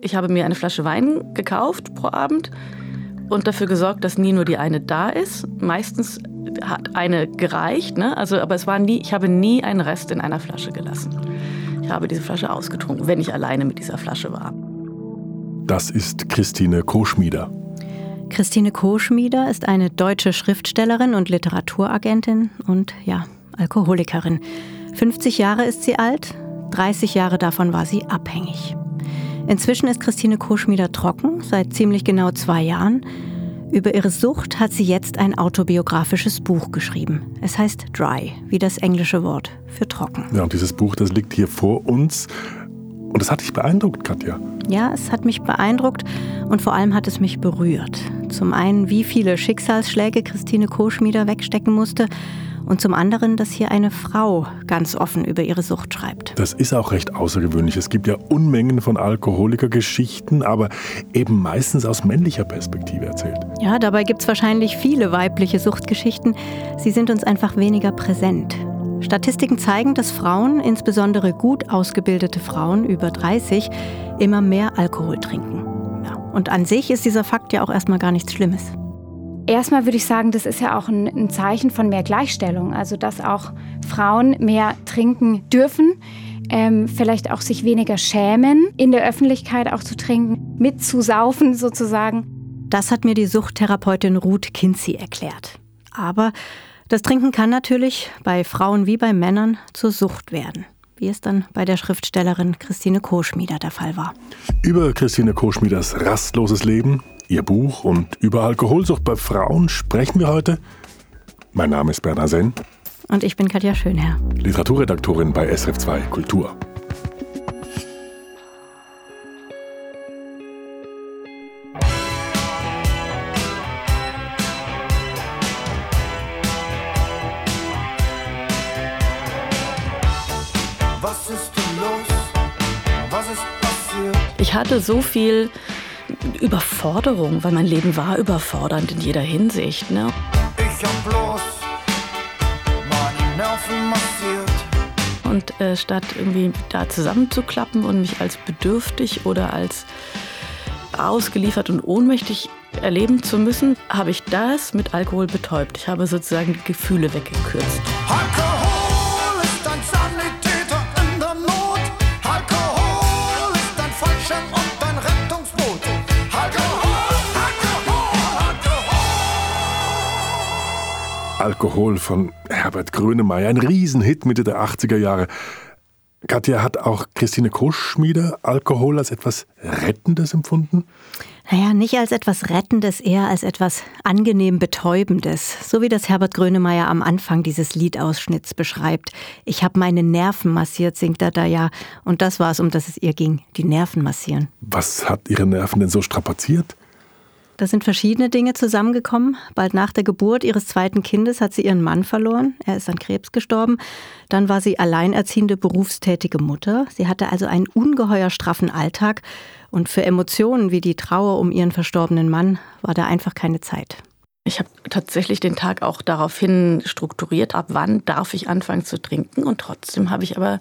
Ich habe mir eine Flasche Wein gekauft pro Abend und dafür gesorgt, dass nie nur die eine da ist. Meistens hat eine gereicht, ne? also, aber es war nie, ich habe nie einen Rest in einer Flasche gelassen. Ich habe diese Flasche ausgetrunken, wenn ich alleine mit dieser Flasche war. Das ist Christine Koschmieder. Christine Koschmieder ist eine deutsche Schriftstellerin und Literaturagentin und ja, Alkoholikerin. 50 Jahre ist sie alt, 30 Jahre davon war sie abhängig. Inzwischen ist Christine Koschmieder trocken, seit ziemlich genau zwei Jahren. Über ihre Sucht hat sie jetzt ein autobiografisches Buch geschrieben. Es heißt Dry, wie das englische Wort für trocken. Ja, und dieses Buch, das liegt hier vor uns. Und das hat dich beeindruckt, Katja. Ja, es hat mich beeindruckt und vor allem hat es mich berührt. Zum einen, wie viele Schicksalsschläge Christine Koschmieder wegstecken musste und zum anderen, dass hier eine Frau ganz offen über ihre Sucht schreibt. Das ist auch recht außergewöhnlich. Es gibt ja Unmengen von Alkoholikergeschichten, aber eben meistens aus männlicher Perspektive erzählt. Ja, dabei gibt es wahrscheinlich viele weibliche Suchtgeschichten. Sie sind uns einfach weniger präsent. Statistiken zeigen, dass Frauen, insbesondere gut ausgebildete Frauen über 30, immer mehr Alkohol trinken. Ja, und an sich ist dieser Fakt ja auch erstmal gar nichts Schlimmes. Erstmal würde ich sagen, das ist ja auch ein, ein Zeichen von mehr Gleichstellung, also dass auch Frauen mehr trinken dürfen. Ähm, vielleicht auch sich weniger schämen, in der Öffentlichkeit auch zu trinken, mitzusaufen sozusagen. Das hat mir die Suchttherapeutin Ruth Kinsey erklärt. Aber das Trinken kann natürlich bei Frauen wie bei Männern zur Sucht werden wie es dann bei der Schriftstellerin Christine Koschmieder der Fall war. Über Christine Koschmieders rastloses Leben, ihr Buch und über Alkoholsucht bei Frauen sprechen wir heute. Mein Name ist Bernhard Senn. Und ich bin Katja Schönherr. Literaturredaktorin bei SRF2 Kultur. Ich hatte so viel Überforderung, weil mein Leben war überfordernd in jeder Hinsicht. Ne? Ich hab bloß meine Nerven massiert. Und äh, statt irgendwie da zusammenzuklappen und mich als bedürftig oder als ausgeliefert und ohnmächtig erleben zu müssen, habe ich das mit Alkohol betäubt. Ich habe sozusagen die Gefühle weggekürzt. Alkohol! Alkohol von Herbert Grönemeyer, ein Riesenhit Mitte der 80er Jahre. Katja, hat auch Christine Koschmieder Alkohol als etwas Rettendes empfunden? Naja, nicht als etwas Rettendes, eher als etwas angenehm Betäubendes. So wie das Herbert Grönemeyer am Anfang dieses Liedausschnitts beschreibt. Ich habe meine Nerven massiert, singt er da ja. Und das war es, um das es ihr ging, die Nerven massieren. Was hat ihre Nerven denn so strapaziert? Da sind verschiedene Dinge zusammengekommen. Bald nach der Geburt ihres zweiten Kindes hat sie ihren Mann verloren. Er ist an Krebs gestorben. Dann war sie alleinerziehende berufstätige Mutter. Sie hatte also einen ungeheuer straffen Alltag. Und für Emotionen wie die Trauer um ihren verstorbenen Mann war da einfach keine Zeit. Ich habe tatsächlich den Tag auch daraufhin strukturiert, ab wann darf ich anfangen zu trinken. Und trotzdem habe ich aber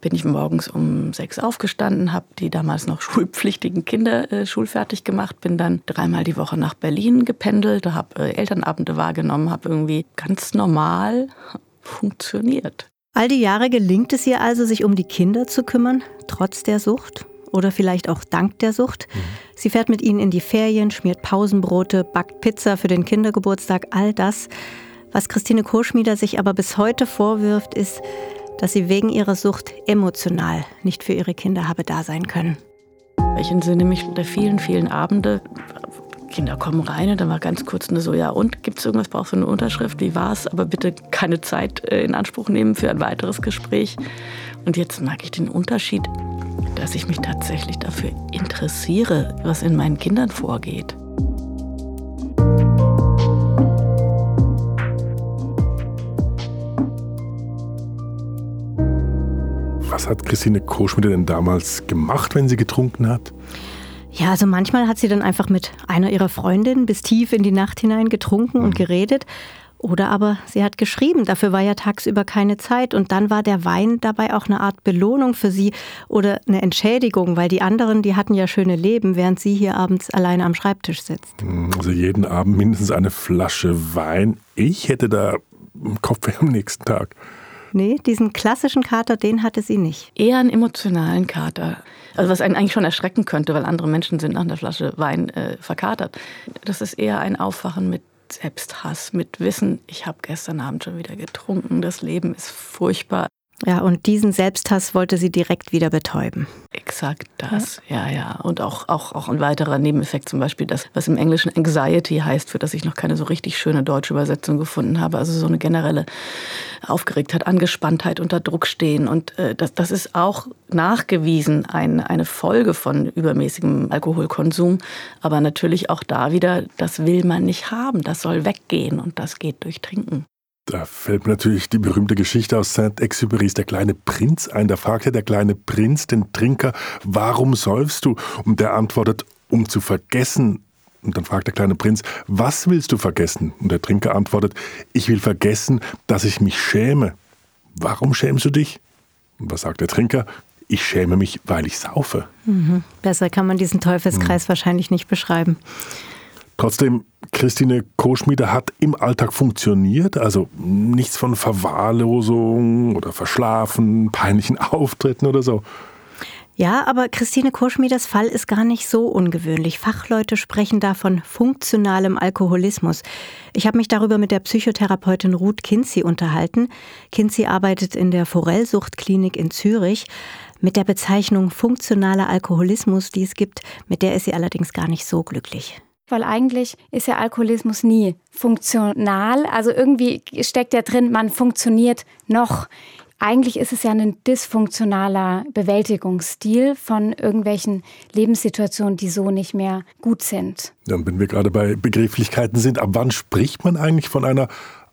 bin ich morgens um sechs aufgestanden, habe die damals noch schulpflichtigen Kinder äh, schulfertig gemacht, bin dann dreimal die Woche nach Berlin gependelt, habe äh, Elternabende wahrgenommen, habe irgendwie ganz normal funktioniert. All die Jahre gelingt es ihr also, sich um die Kinder zu kümmern, trotz der Sucht oder vielleicht auch dank der Sucht. Mhm. Sie fährt mit ihnen in die Ferien, schmiert Pausenbrote, backt Pizza für den Kindergeburtstag, all das. Was Christine Koschmieder sich aber bis heute vorwirft, ist, dass sie wegen ihrer Sucht emotional nicht für ihre Kinder habe da sein können. Ich entsinne mich der vielen, vielen Abende. Kinder kommen rein und dann war ganz kurz eine so, ja und, gibt es irgendwas, brauchst du eine Unterschrift, wie war es? Aber bitte keine Zeit äh, in Anspruch nehmen für ein weiteres Gespräch. Und jetzt merke ich den Unterschied, dass ich mich tatsächlich dafür interessiere, was in meinen Kindern vorgeht. Was hat Christine Koschmidt denn damals gemacht, wenn sie getrunken hat? Ja, also manchmal hat sie dann einfach mit einer ihrer Freundinnen bis tief in die Nacht hinein getrunken mhm. und geredet. Oder aber sie hat geschrieben, dafür war ja tagsüber keine Zeit und dann war der Wein dabei auch eine Art Belohnung für sie oder eine Entschädigung, weil die anderen, die hatten ja schöne Leben, während sie hier abends alleine am Schreibtisch sitzt. Also jeden Abend mindestens eine Flasche Wein. Ich hätte da Kopfweh am nächsten Tag. Nee, diesen klassischen Kater, den hatte sie nicht. Eher einen emotionalen Kater. Also was einen eigentlich schon erschrecken könnte, weil andere Menschen sind nach einer Flasche Wein äh, verkatert. Das ist eher ein Aufwachen mit Selbsthass, mit Wissen, ich habe gestern Abend schon wieder getrunken, das Leben ist furchtbar. Ja, und diesen Selbsthass wollte sie direkt wieder betäuben. Exakt das, ja, ja. ja. Und auch, auch, auch ein weiterer Nebeneffekt zum Beispiel, das, was im Englischen Anxiety heißt, für das ich noch keine so richtig schöne deutsche Übersetzung gefunden habe. Also so eine generelle Aufgeregtheit, Angespanntheit, unter Druck stehen. Und äh, das, das ist auch nachgewiesen ein, eine Folge von übermäßigem Alkoholkonsum. Aber natürlich auch da wieder, das will man nicht haben, das soll weggehen und das geht durch Trinken. Da fällt mir natürlich die berühmte Geschichte aus Saint-Exupéry's Der kleine Prinz ein. Da fragte der kleine Prinz den Trinker, warum säufst du? Und der antwortet, um zu vergessen. Und dann fragt der kleine Prinz, was willst du vergessen? Und der Trinker antwortet, ich will vergessen, dass ich mich schäme. Warum schämst du dich? Und was sagt der Trinker? Ich schäme mich, weil ich saufe. Mhm. Besser kann man diesen Teufelskreis mhm. wahrscheinlich nicht beschreiben. Trotzdem, Christine Koschmiede hat im Alltag funktioniert, also nichts von Verwahrlosung oder Verschlafen, peinlichen Auftritten oder so. Ja, aber Christine Koschmieders Fall ist gar nicht so ungewöhnlich. Fachleute sprechen da von funktionalem Alkoholismus. Ich habe mich darüber mit der Psychotherapeutin Ruth Kinzi unterhalten. Kinzi arbeitet in der Forellsuchtklinik in Zürich. Mit der Bezeichnung funktionaler Alkoholismus, die es gibt, mit der ist sie allerdings gar nicht so glücklich. Weil eigentlich ist ja Alkoholismus nie funktional. Also irgendwie steckt ja drin, man funktioniert noch. Eigentlich ist es ja ein dysfunktionaler Bewältigungsstil von irgendwelchen Lebenssituationen, die so nicht mehr gut sind. Ja, wenn wir gerade bei Begrifflichkeiten sind, ab wann spricht man eigentlich von einer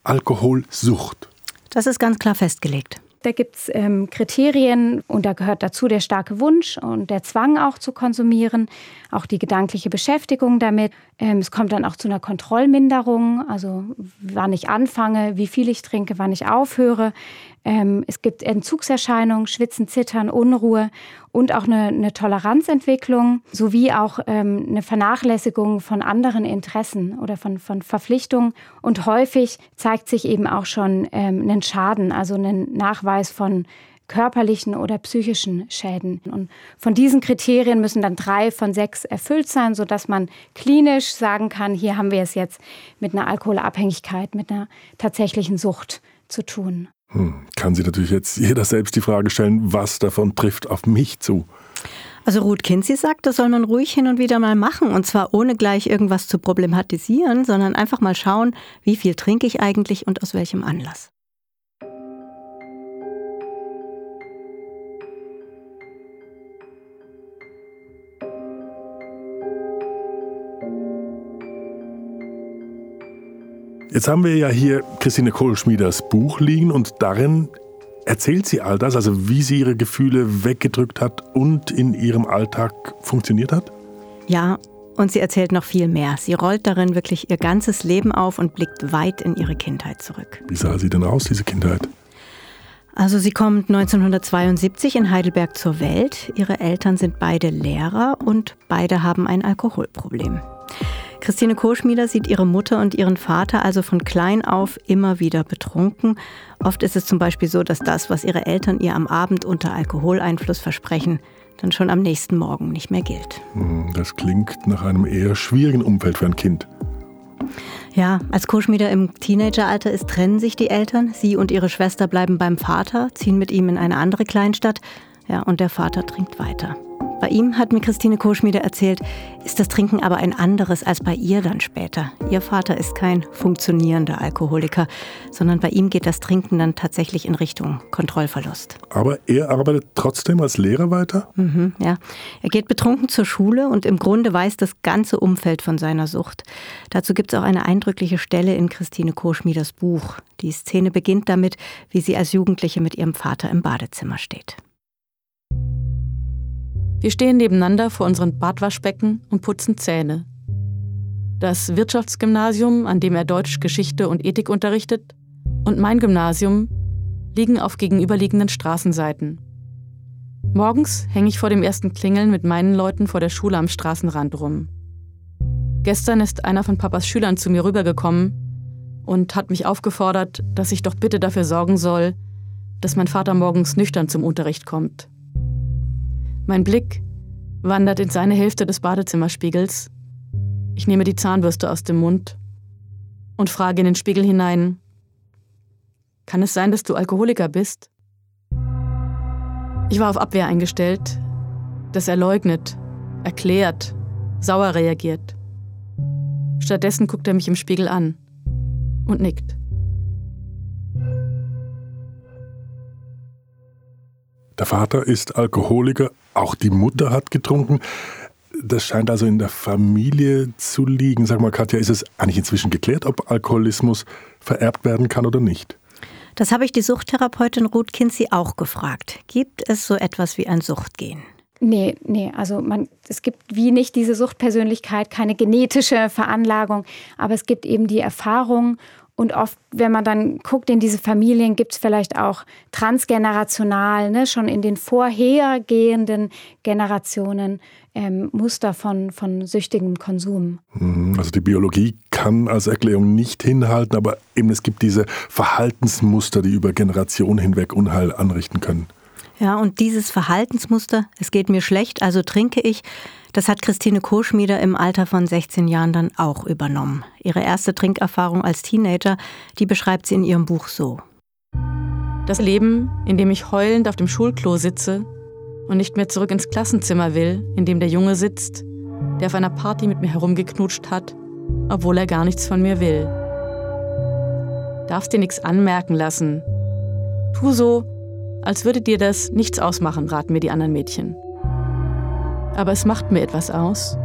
Alkoholsucht? Das ist ganz klar festgelegt. Da gibt es ähm, Kriterien und da gehört dazu der starke Wunsch und der Zwang auch zu konsumieren, auch die gedankliche Beschäftigung damit. Ähm, es kommt dann auch zu einer Kontrollminderung, also wann ich anfange, wie viel ich trinke, wann ich aufhöre. Ähm, es gibt Entzugserscheinungen, Schwitzen, Zittern, Unruhe und auch eine, eine Toleranzentwicklung sowie auch ähm, eine Vernachlässigung von anderen Interessen oder von, von Verpflichtungen. Und häufig zeigt sich eben auch schon ähm, ein Schaden, also ein Nachweis von körperlichen oder psychischen Schäden. Und von diesen Kriterien müssen dann drei von sechs erfüllt sein, sodass man klinisch sagen kann, hier haben wir es jetzt mit einer Alkoholabhängigkeit, mit einer tatsächlichen Sucht zu tun. Hm, kann sich natürlich jetzt jeder selbst die Frage stellen, was davon trifft auf mich zu. Also Ruth Kinsey sagt, das soll man ruhig hin und wieder mal machen und zwar ohne gleich irgendwas zu problematisieren, sondern einfach mal schauen, wie viel trinke ich eigentlich und aus welchem Anlass. Jetzt haben wir ja hier Christine Kohlschmieders Buch liegen und darin erzählt sie all das, also wie sie ihre Gefühle weggedrückt hat und in ihrem Alltag funktioniert hat? Ja, und sie erzählt noch viel mehr. Sie rollt darin wirklich ihr ganzes Leben auf und blickt weit in ihre Kindheit zurück. Wie sah sie denn aus, diese Kindheit? Also sie kommt 1972 in Heidelberg zur Welt. Ihre Eltern sind beide Lehrer und beide haben ein Alkoholproblem. Christine Kohlschmieder sieht ihre Mutter und ihren Vater also von klein auf immer wieder betrunken. Oft ist es zum Beispiel so, dass das, was ihre Eltern ihr am Abend unter Alkoholeinfluss versprechen, dann schon am nächsten Morgen nicht mehr gilt. Hm, das klingt nach einem eher schwierigen Umfeld für ein Kind. Ja, als Koschmieder im Teenageralter ist, trennen sich die Eltern. Sie und ihre Schwester bleiben beim Vater, ziehen mit ihm in eine andere Kleinstadt. Ja, und der Vater trinkt weiter. Bei ihm, hat mir Christine Kohlschmiede erzählt, ist das Trinken aber ein anderes als bei ihr dann später. Ihr Vater ist kein funktionierender Alkoholiker, sondern bei ihm geht das Trinken dann tatsächlich in Richtung Kontrollverlust. Aber er arbeitet trotzdem als Lehrer weiter? Mhm, ja. Er geht betrunken zur Schule und im Grunde weiß das ganze Umfeld von seiner Sucht. Dazu gibt es auch eine eindrückliche Stelle in Christine Kohlschmieders Buch. Die Szene beginnt damit, wie sie als Jugendliche mit ihrem Vater im Badezimmer steht. Wir stehen nebeneinander vor unseren Badwaschbecken und putzen Zähne. Das Wirtschaftsgymnasium, an dem er Deutsch, Geschichte und Ethik unterrichtet, und mein Gymnasium liegen auf gegenüberliegenden Straßenseiten. Morgens hänge ich vor dem ersten Klingeln mit meinen Leuten vor der Schule am Straßenrand rum. Gestern ist einer von Papas Schülern zu mir rübergekommen und hat mich aufgefordert, dass ich doch bitte dafür sorgen soll, dass mein Vater morgens nüchtern zum Unterricht kommt. Mein Blick wandert in seine Hälfte des Badezimmerspiegels. Ich nehme die Zahnbürste aus dem Mund und frage in den Spiegel hinein, kann es sein, dass du Alkoholiker bist? Ich war auf Abwehr eingestellt, dass er leugnet, erklärt, sauer reagiert. Stattdessen guckt er mich im Spiegel an und nickt. Der Vater ist Alkoholiker, auch die Mutter hat getrunken. Das scheint also in der Familie zu liegen. Sag mal, Katja, ist es eigentlich inzwischen geklärt, ob Alkoholismus vererbt werden kann oder nicht? Das habe ich die Suchttherapeutin Ruth Kinsey auch gefragt. Gibt es so etwas wie ein Suchtgen? Nee, nee, also man, es gibt wie nicht diese Suchtpersönlichkeit, keine genetische Veranlagung, aber es gibt eben die Erfahrung und oft, wenn man dann guckt in diese Familien, gibt es vielleicht auch transgenerational, ne, schon in den vorhergehenden Generationen ähm, Muster von, von süchtigem Konsum. Mhm, also die Biologie kann als Erklärung nicht hinhalten, aber eben es gibt diese Verhaltensmuster, die über Generationen hinweg Unheil anrichten können. Ja, und dieses Verhaltensmuster, es geht mir schlecht, also trinke ich, das hat Christine Koschmieder im Alter von 16 Jahren dann auch übernommen. Ihre erste Trinkerfahrung als Teenager, die beschreibt sie in ihrem Buch so. Das Leben, in dem ich heulend auf dem Schulklo sitze und nicht mehr zurück ins Klassenzimmer will, in dem der Junge sitzt, der auf einer Party mit mir herumgeknutscht hat, obwohl er gar nichts von mir will. Darfst dir nichts anmerken lassen. Tu so, als würde dir das nichts ausmachen, raten mir die anderen Mädchen. Aber es macht mir etwas aus.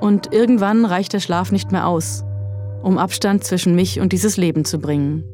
Und irgendwann reicht der Schlaf nicht mehr aus, um Abstand zwischen mich und dieses Leben zu bringen.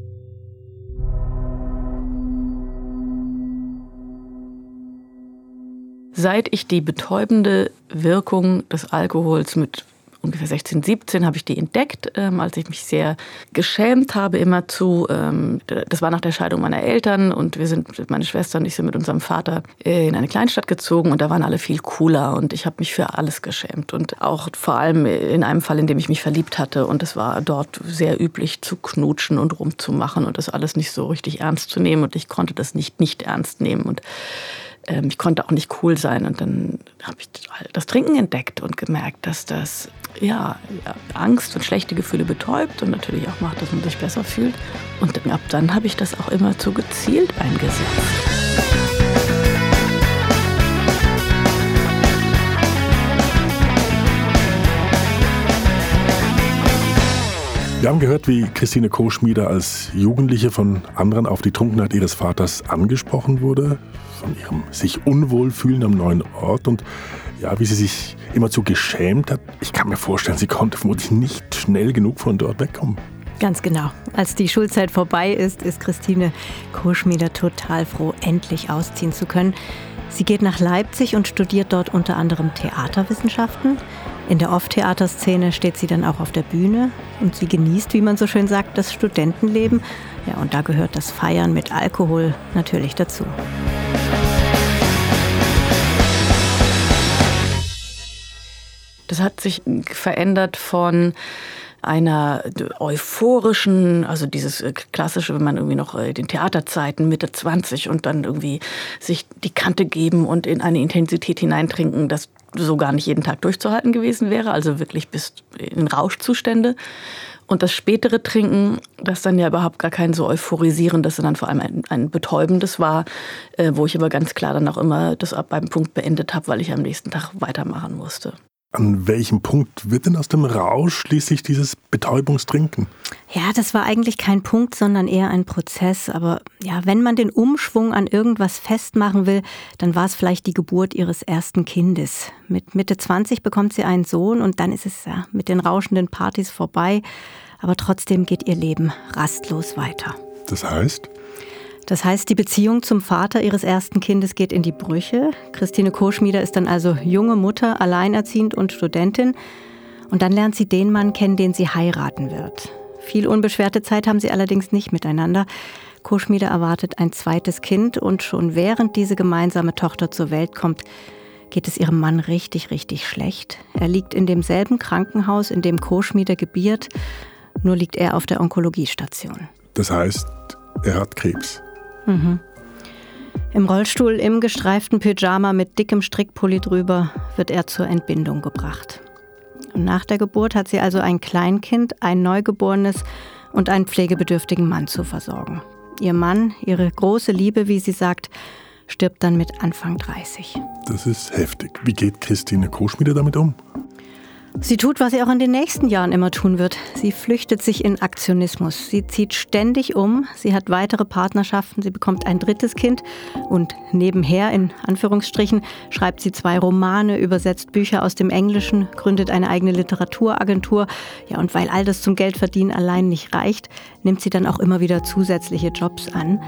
Seit ich die betäubende Wirkung des Alkohols mit ungefähr 16, 17 habe ich die entdeckt, ähm, als ich mich sehr geschämt habe immerzu. Ähm, das war nach der Scheidung meiner Eltern und wir sind, meine Schwester und ich sind mit unserem Vater äh, in eine Kleinstadt gezogen und da waren alle viel cooler und ich habe mich für alles geschämt und auch vor allem in einem Fall, in dem ich mich verliebt hatte und es war dort sehr üblich zu knutschen und rumzumachen und das alles nicht so richtig ernst zu nehmen und ich konnte das nicht nicht ernst nehmen und ähm, ich konnte auch nicht cool sein. Und dann habe ich das Trinken entdeckt und gemerkt, dass das ja, Angst und schlechte Gefühle betäubt und natürlich auch macht, dass man sich besser fühlt. Und ab dann habe ich das auch immer zu gezielt eingesetzt. Wir haben gehört, wie Christine Koschmieder als Jugendliche von anderen auf die Trunkenheit ihres Vaters angesprochen wurde, von ihrem sich unwohl fühlen am neuen Ort und ja, wie sie sich immerzu geschämt hat. Ich kann mir vorstellen, sie konnte vermutlich nicht schnell genug von dort wegkommen. Ganz genau. Als die Schulzeit vorbei ist, ist Christine Koschmieder total froh, endlich ausziehen zu können. Sie geht nach Leipzig und studiert dort unter anderem Theaterwissenschaften. In der Off-Theaterszene steht sie dann auch auf der Bühne und sie genießt, wie man so schön sagt, das Studentenleben. Ja, und da gehört das Feiern mit Alkohol natürlich dazu. Das hat sich verändert von einer euphorischen, also dieses äh, klassische, wenn man irgendwie noch äh, den Theaterzeiten Mitte 20 und dann irgendwie sich die Kante geben und in eine Intensität hineintrinken, das so gar nicht jeden Tag durchzuhalten gewesen wäre, also wirklich bis in Rauschzustände. Und das spätere Trinken, das dann ja überhaupt gar kein so euphorisierendes, sondern vor allem ein, ein betäubendes war, äh, wo ich aber ganz klar dann auch immer das ab beim Punkt beendet habe, weil ich am nächsten Tag weitermachen musste. An welchem Punkt wird denn aus dem Rausch schließlich dieses Betäubungstrinken? Ja, das war eigentlich kein Punkt, sondern eher ein Prozess. Aber ja, wenn man den Umschwung an irgendwas festmachen will, dann war es vielleicht die Geburt ihres ersten Kindes. Mit Mitte 20 bekommt sie einen Sohn und dann ist es ja mit den rauschenden Partys vorbei. Aber trotzdem geht ihr Leben rastlos weiter. Das heißt? Das heißt, die Beziehung zum Vater ihres ersten Kindes geht in die Brüche. Christine Koschmieder ist dann also junge Mutter, alleinerziehend und Studentin. Und dann lernt sie den Mann kennen, den sie heiraten wird. Viel unbeschwerte Zeit haben sie allerdings nicht miteinander. Koschmiede erwartet ein zweites Kind und schon während diese gemeinsame Tochter zur Welt kommt, geht es ihrem Mann richtig, richtig schlecht. Er liegt in demselben Krankenhaus, in dem Koschmiede gebiert, nur liegt er auf der Onkologiestation. Das heißt, er hat Krebs. Mhm. Im Rollstuhl im gestreiften Pyjama mit dickem Strickpulli drüber wird er zur Entbindung gebracht. Und nach der Geburt hat sie also ein Kleinkind, ein Neugeborenes und einen pflegebedürftigen Mann zu versorgen. Ihr Mann, ihre große Liebe, wie sie sagt, stirbt dann mit Anfang 30. Das ist heftig. Wie geht Christine Koschmiede damit um? Sie tut, was sie auch in den nächsten Jahren immer tun wird. Sie flüchtet sich in Aktionismus. Sie zieht ständig um. Sie hat weitere Partnerschaften. Sie bekommt ein drittes Kind. Und nebenher, in Anführungsstrichen, schreibt sie zwei Romane, übersetzt Bücher aus dem Englischen, gründet eine eigene Literaturagentur. Ja, und weil all das zum Geldverdienen allein nicht reicht, nimmt sie dann auch immer wieder zusätzliche Jobs an.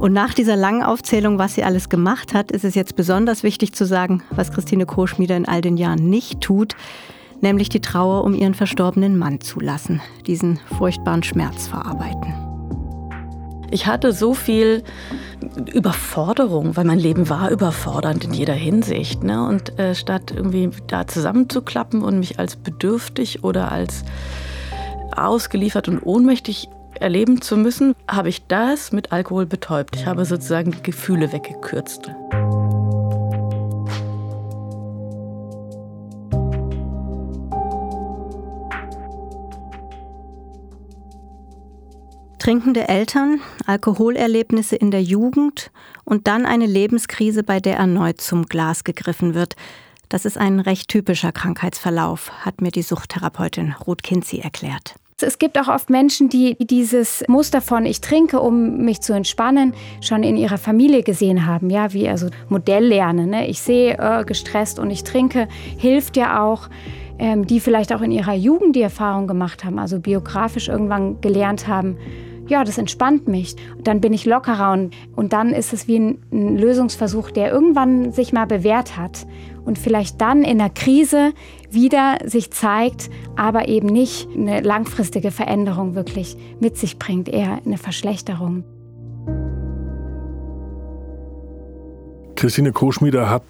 Und nach dieser langen Aufzählung, was sie alles gemacht hat, ist es jetzt besonders wichtig zu sagen, was Christine Koschmieder in all den Jahren nicht tut nämlich die Trauer um ihren verstorbenen Mann zulassen, diesen furchtbaren Schmerz verarbeiten. Ich hatte so viel Überforderung, weil mein Leben war überfordernd in jeder Hinsicht. Ne? Und äh, statt irgendwie da zusammenzuklappen und mich als bedürftig oder als ausgeliefert und ohnmächtig erleben zu müssen, habe ich das mit Alkohol betäubt. Ich habe sozusagen die Gefühle weggekürzt. Trinkende Eltern, Alkoholerlebnisse in der Jugend und dann eine Lebenskrise, bei der erneut zum Glas gegriffen wird. Das ist ein recht typischer Krankheitsverlauf, hat mir die Suchttherapeutin Ruth Kinzi erklärt. Es gibt auch oft Menschen, die dieses Muster von ich trinke, um mich zu entspannen, schon in ihrer Familie gesehen haben. Ja, wie also Modelllernen. Ne? Ich sehe äh, gestresst und ich trinke, hilft ja auch. Ähm, die vielleicht auch in ihrer Jugend die Erfahrung gemacht haben, also biografisch irgendwann gelernt haben, ja, das entspannt mich. Dann bin ich lockerer und, und dann ist es wie ein, ein Lösungsversuch, der irgendwann sich mal bewährt hat und vielleicht dann in der Krise wieder sich zeigt, aber eben nicht eine langfristige Veränderung wirklich mit sich bringt, eher eine Verschlechterung. Christine Koschmieder hat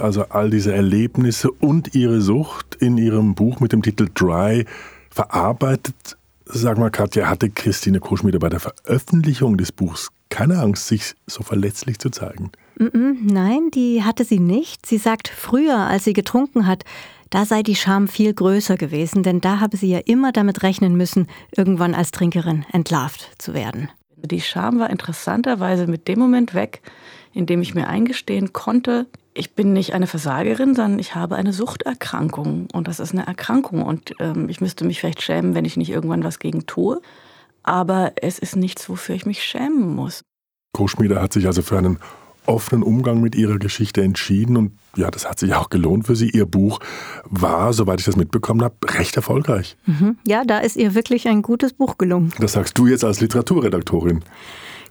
also all diese Erlebnisse und ihre Sucht in ihrem Buch mit dem Titel Dry verarbeitet. Sag mal, Katja, hatte Christine Koschmieder bei der Veröffentlichung des Buchs keine Angst, sich so verletzlich zu zeigen? Nein, die hatte sie nicht. Sie sagt, früher, als sie getrunken hat, da sei die Scham viel größer gewesen, denn da habe sie ja immer damit rechnen müssen, irgendwann als Trinkerin entlarvt zu werden. Die Scham war interessanterweise mit dem Moment weg, in dem ich mir eingestehen konnte, ich bin nicht eine Versagerin, sondern ich habe eine Suchterkrankung. Und das ist eine Erkrankung. Und ähm, ich müsste mich vielleicht schämen, wenn ich nicht irgendwann was gegen tue. Aber es ist nichts, wofür ich mich schämen muss. Koschmieder hat sich also für einen offenen Umgang mit ihrer Geschichte entschieden. Und ja, das hat sich auch gelohnt für sie. Ihr Buch war, soweit ich das mitbekommen habe, recht erfolgreich. Mhm. Ja, da ist ihr wirklich ein gutes Buch gelungen. Das sagst du jetzt als Literaturredaktorin.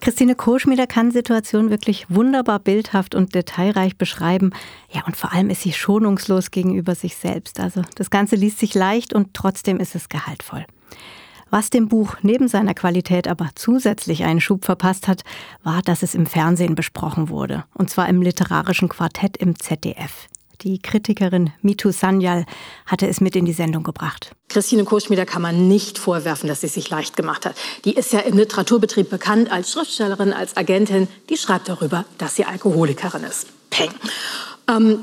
Christine Kohlschmieder kann Situationen wirklich wunderbar bildhaft und detailreich beschreiben. Ja, und vor allem ist sie schonungslos gegenüber sich selbst. Also das Ganze liest sich leicht und trotzdem ist es gehaltvoll. Was dem Buch neben seiner Qualität aber zusätzlich einen Schub verpasst hat, war, dass es im Fernsehen besprochen wurde. Und zwar im literarischen Quartett im ZDF. Die Kritikerin Mitu Sanyal hatte es mit in die Sendung gebracht. Christine Koschmieder kann man nicht vorwerfen, dass sie sich leicht gemacht hat. Die ist ja im Literaturbetrieb bekannt als Schriftstellerin, als Agentin. Die schreibt darüber, dass sie Alkoholikerin ist. Peng. Ähm,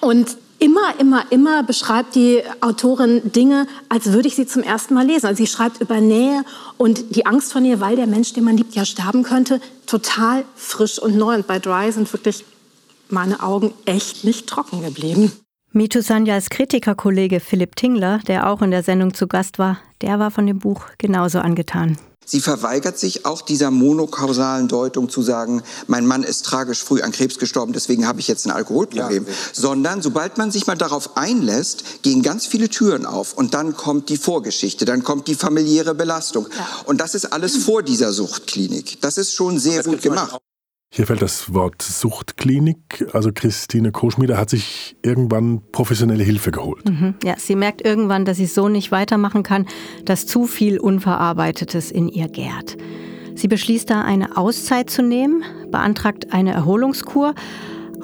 und immer, immer, immer beschreibt die Autorin Dinge, als würde ich sie zum ersten Mal lesen. Also sie schreibt über Nähe und die Angst vor Nähe, weil der Mensch, den man liebt, ja sterben könnte, total frisch und neu. Und bei Dry sind wirklich meine Augen echt nicht trocken geblieben. Mitu Sanjals Kritikerkollege Philipp Tingler, der auch in der Sendung zu Gast war, der war von dem Buch genauso angetan. Sie verweigert sich auch dieser monokausalen Deutung zu sagen, mein Mann ist tragisch früh an Krebs gestorben, deswegen habe ich jetzt ein Alkoholproblem. Ja, Sondern sobald man sich mal darauf einlässt, gehen ganz viele Türen auf und dann kommt die Vorgeschichte, dann kommt die familiäre Belastung. Ja. Und das ist alles vor dieser Suchtklinik. Das ist schon sehr gut gemacht. Hier fällt das Wort Suchtklinik. Also Christine Koschmieder hat sich irgendwann professionelle Hilfe geholt. Mhm. Ja, sie merkt irgendwann, dass sie so nicht weitermachen kann, dass zu viel Unverarbeitetes in ihr gärt. Sie beschließt da eine Auszeit zu nehmen, beantragt eine Erholungskur.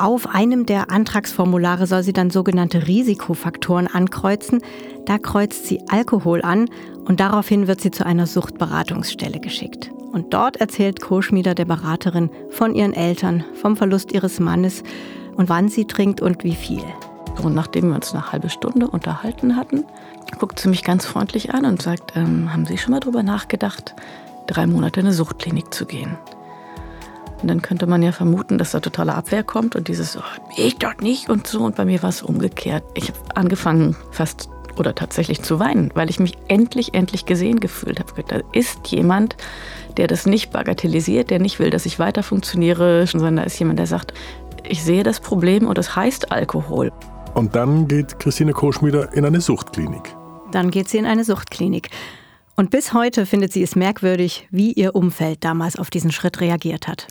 Auf einem der Antragsformulare soll sie dann sogenannte Risikofaktoren ankreuzen. Da kreuzt sie Alkohol an und daraufhin wird sie zu einer Suchtberatungsstelle geschickt. Und dort erzählt Koschmieder der Beraterin von ihren Eltern, vom Verlust ihres Mannes und wann sie trinkt und wie viel. Und nachdem wir uns eine halbe Stunde unterhalten hatten, guckt sie mich ganz freundlich an und sagt, ähm, haben Sie schon mal darüber nachgedacht, drei Monate in eine Suchtklinik zu gehen? Und dann könnte man ja vermuten, dass da totale Abwehr kommt und dieses, oh, ich dort nicht und so. Und bei mir war es umgekehrt. Ich habe angefangen, fast oder tatsächlich zu weinen, weil ich mich endlich, endlich gesehen gefühlt habe. Da ist jemand, der das nicht bagatellisiert, der nicht will, dass ich weiter funktioniere, sondern da ist jemand, der sagt, ich sehe das Problem und das heißt Alkohol. Und dann geht Christine Koschmieder in eine Suchtklinik. Dann geht sie in eine Suchtklinik. Und bis heute findet sie es merkwürdig, wie ihr Umfeld damals auf diesen Schritt reagiert hat.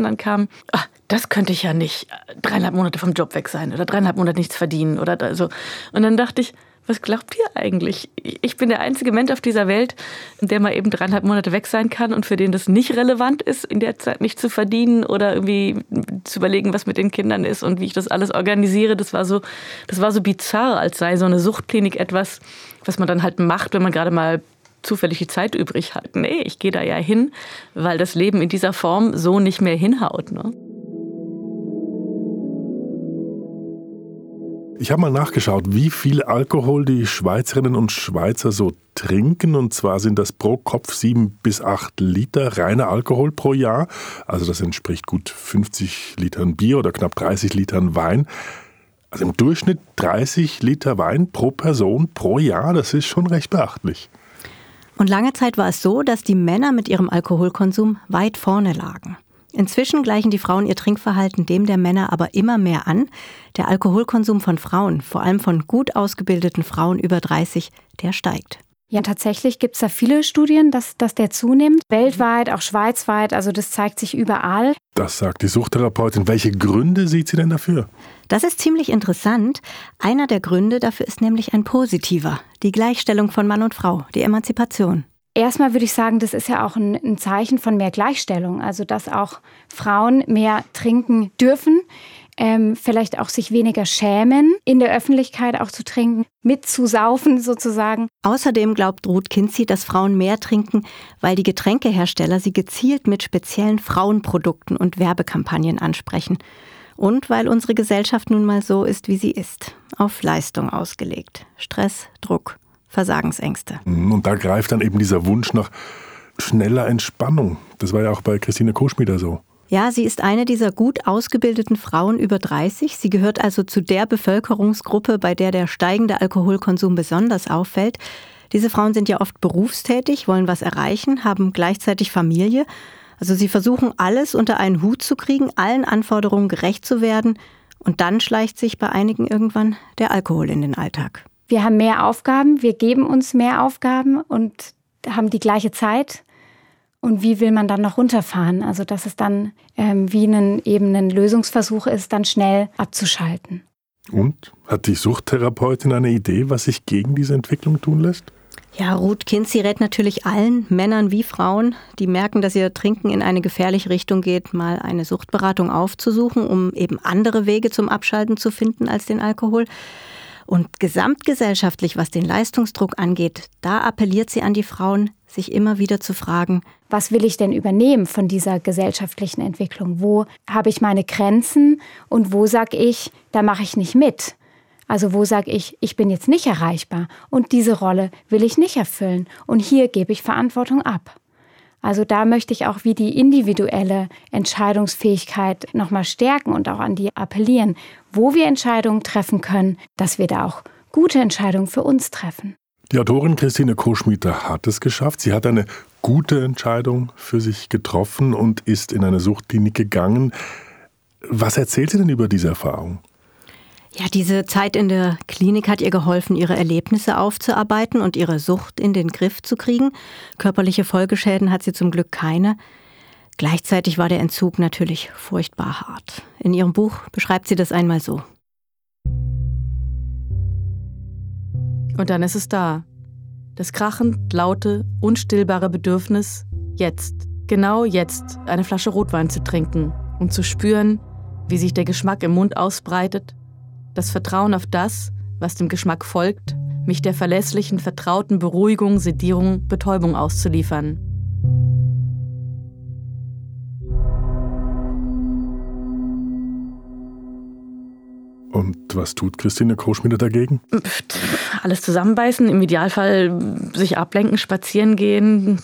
Und dann kam, ach, das könnte ich ja nicht dreieinhalb Monate vom Job weg sein oder dreieinhalb Monate nichts verdienen oder so. Und dann dachte ich, was glaubt ihr eigentlich? Ich bin der einzige Mensch auf dieser Welt, der mal eben dreieinhalb Monate weg sein kann und für den das nicht relevant ist, in der Zeit nicht zu verdienen oder irgendwie zu überlegen, was mit den Kindern ist und wie ich das alles organisiere. Das war so, das war so bizarr, als sei so eine Suchtklinik etwas, was man dann halt macht, wenn man gerade mal zufällig die Zeit übrig hat. Nee, ich gehe da ja hin, weil das Leben in dieser Form so nicht mehr hinhaut. Ne? Ich habe mal nachgeschaut, wie viel Alkohol die Schweizerinnen und Schweizer so trinken. Und zwar sind das pro Kopf sieben bis acht Liter reiner Alkohol pro Jahr. Also das entspricht gut 50 Litern Bier oder knapp 30 Litern Wein. Also im Durchschnitt 30 Liter Wein pro Person pro Jahr. Das ist schon recht beachtlich. Und lange Zeit war es so, dass die Männer mit ihrem Alkoholkonsum weit vorne lagen. Inzwischen gleichen die Frauen ihr Trinkverhalten dem der Männer aber immer mehr an. Der Alkoholkonsum von Frauen, vor allem von gut ausgebildeten Frauen über 30, der steigt. Ja, tatsächlich gibt es da viele Studien, dass, dass der zunimmt. Weltweit, auch schweizweit, also das zeigt sich überall. Das sagt die Suchtherapeutin. Welche Gründe sieht sie denn dafür? Das ist ziemlich interessant. Einer der Gründe dafür ist nämlich ein positiver. Die Gleichstellung von Mann und Frau, die Emanzipation. Erstmal würde ich sagen, das ist ja auch ein, ein, Zeichen von mehr Gleichstellung, also dass auch Frauen mehr trinken dürfen, ähm, vielleicht auch sich weniger schämen, in der Öffentlichkeit auch zu trinken, mitzusaufen sozusagen. Außerdem glaubt Ruth Kinzi, dass Frauen mehr trinken, weil die Getränkehersteller sie gezielt mit speziellen Frauenprodukten und Werbekampagnen ansprechen. Und weil unsere Gesellschaft nun mal so ist, wie sie ist, auf Leistung ausgelegt. Stress, Druck, Versagensängste. Und da greift dann eben dieser Wunsch nach schneller Entspannung. Das war ja auch bei Christine Koschmieder so. Ja, sie ist eine dieser gut ausgebildeten Frauen über 30. Sie gehört also zu der Bevölkerungsgruppe, bei der der steigende Alkoholkonsum besonders auffällt. Diese Frauen sind ja oft berufstätig, wollen was erreichen, haben gleichzeitig Familie. Also sie versuchen alles unter einen Hut zu kriegen, allen Anforderungen gerecht zu werden. Und dann schleicht sich bei einigen irgendwann der Alkohol in den Alltag wir haben mehr Aufgaben, wir geben uns mehr Aufgaben und haben die gleiche Zeit. Und wie will man dann noch runterfahren? Also, dass es dann ähm, wie ein, eben ein Lösungsversuch ist, dann schnell abzuschalten. Und hat die Suchttherapeutin eine Idee, was sich gegen diese Entwicklung tun lässt? Ja, Ruth Kinsey rät natürlich allen, Männern wie Frauen, die merken, dass ihr Trinken in eine gefährliche Richtung geht, mal eine Suchtberatung aufzusuchen, um eben andere Wege zum Abschalten zu finden als den Alkohol. Und gesamtgesellschaftlich, was den Leistungsdruck angeht, da appelliert sie an die Frauen, sich immer wieder zu fragen, was will ich denn übernehmen von dieser gesellschaftlichen Entwicklung? Wo habe ich meine Grenzen und wo sage ich, da mache ich nicht mit? Also wo sage ich, ich bin jetzt nicht erreichbar und diese Rolle will ich nicht erfüllen und hier gebe ich Verantwortung ab. Also da möchte ich auch wie die individuelle Entscheidungsfähigkeit nochmal stärken und auch an die appellieren, wo wir Entscheidungen treffen können, dass wir da auch gute Entscheidungen für uns treffen. Die Autorin Christine Koschmieter hat es geschafft. Sie hat eine gute Entscheidung für sich getroffen und ist in eine Suchtklinik gegangen. Was erzählt sie denn über diese Erfahrung? Ja, diese Zeit in der Klinik hat ihr geholfen, ihre Erlebnisse aufzuarbeiten und ihre Sucht in den Griff zu kriegen. Körperliche Folgeschäden hat sie zum Glück keine. Gleichzeitig war der Entzug natürlich furchtbar hart. In ihrem Buch beschreibt sie das einmal so. Und dann ist es da. Das krachend laute, unstillbare Bedürfnis, jetzt, genau jetzt, eine Flasche Rotwein zu trinken und zu spüren, wie sich der Geschmack im Mund ausbreitet, das Vertrauen auf das, was dem Geschmack folgt, mich der verlässlichen, vertrauten Beruhigung, Sedierung, Betäubung auszuliefern. Und was tut Christine Koschmieder dagegen? Alles zusammenbeißen, im Idealfall sich ablenken, spazieren gehen,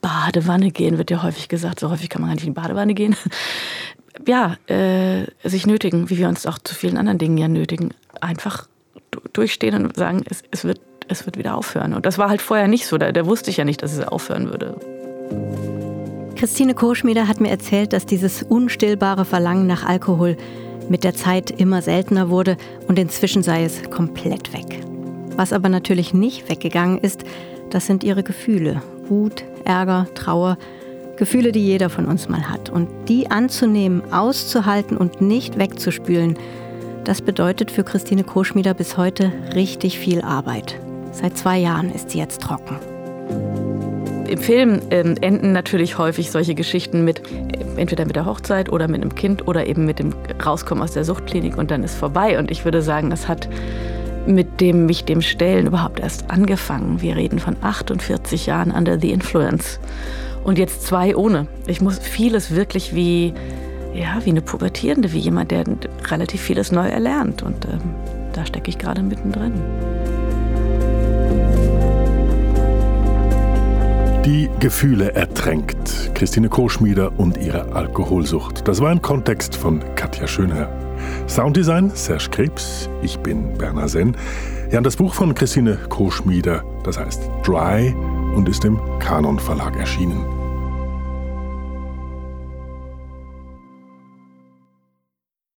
Badewanne gehen, wird ja häufig gesagt. So häufig kann man gar nicht in die Badewanne gehen. Ja, äh, sich nötigen, wie wir uns auch zu vielen anderen Dingen ja nötigen. Einfach durchstehen und sagen, es, es, wird, es wird wieder aufhören. Und das war halt vorher nicht so. Da, da wusste ich ja nicht, dass es aufhören würde. Christine Koschmieder hat mir erzählt, dass dieses unstillbare Verlangen nach Alkohol mit der Zeit immer seltener wurde und inzwischen sei es komplett weg. Was aber natürlich nicht weggegangen ist, das sind ihre Gefühle. Wut, Ärger, Trauer, Gefühle, die jeder von uns mal hat. Und die anzunehmen, auszuhalten und nicht wegzuspülen, das bedeutet für Christine Koschmieder bis heute richtig viel Arbeit. Seit zwei Jahren ist sie jetzt trocken. Im Film ähm, enden natürlich häufig solche Geschichten mit entweder mit der Hochzeit oder mit einem Kind oder eben mit dem Rauskommen aus der Suchtklinik und dann ist vorbei. Und ich würde sagen, das hat mit dem mich dem Stellen überhaupt erst angefangen. Wir reden von 48 Jahren under the influence und jetzt zwei ohne. Ich muss vieles wirklich wie ja wie eine Pubertierende, wie jemand, der relativ vieles neu erlernt und ähm, da stecke ich gerade mittendrin. Die Gefühle ertränkt. Christine Koschmieder und ihre Alkoholsucht. Das war ein Kontext von Katja Schönherr. Sounddesign Serge Krebs. Ich bin Berner Senn. Ja, das Buch von Christine Koschmieder, das heißt Dry und ist im Kanon Verlag erschienen.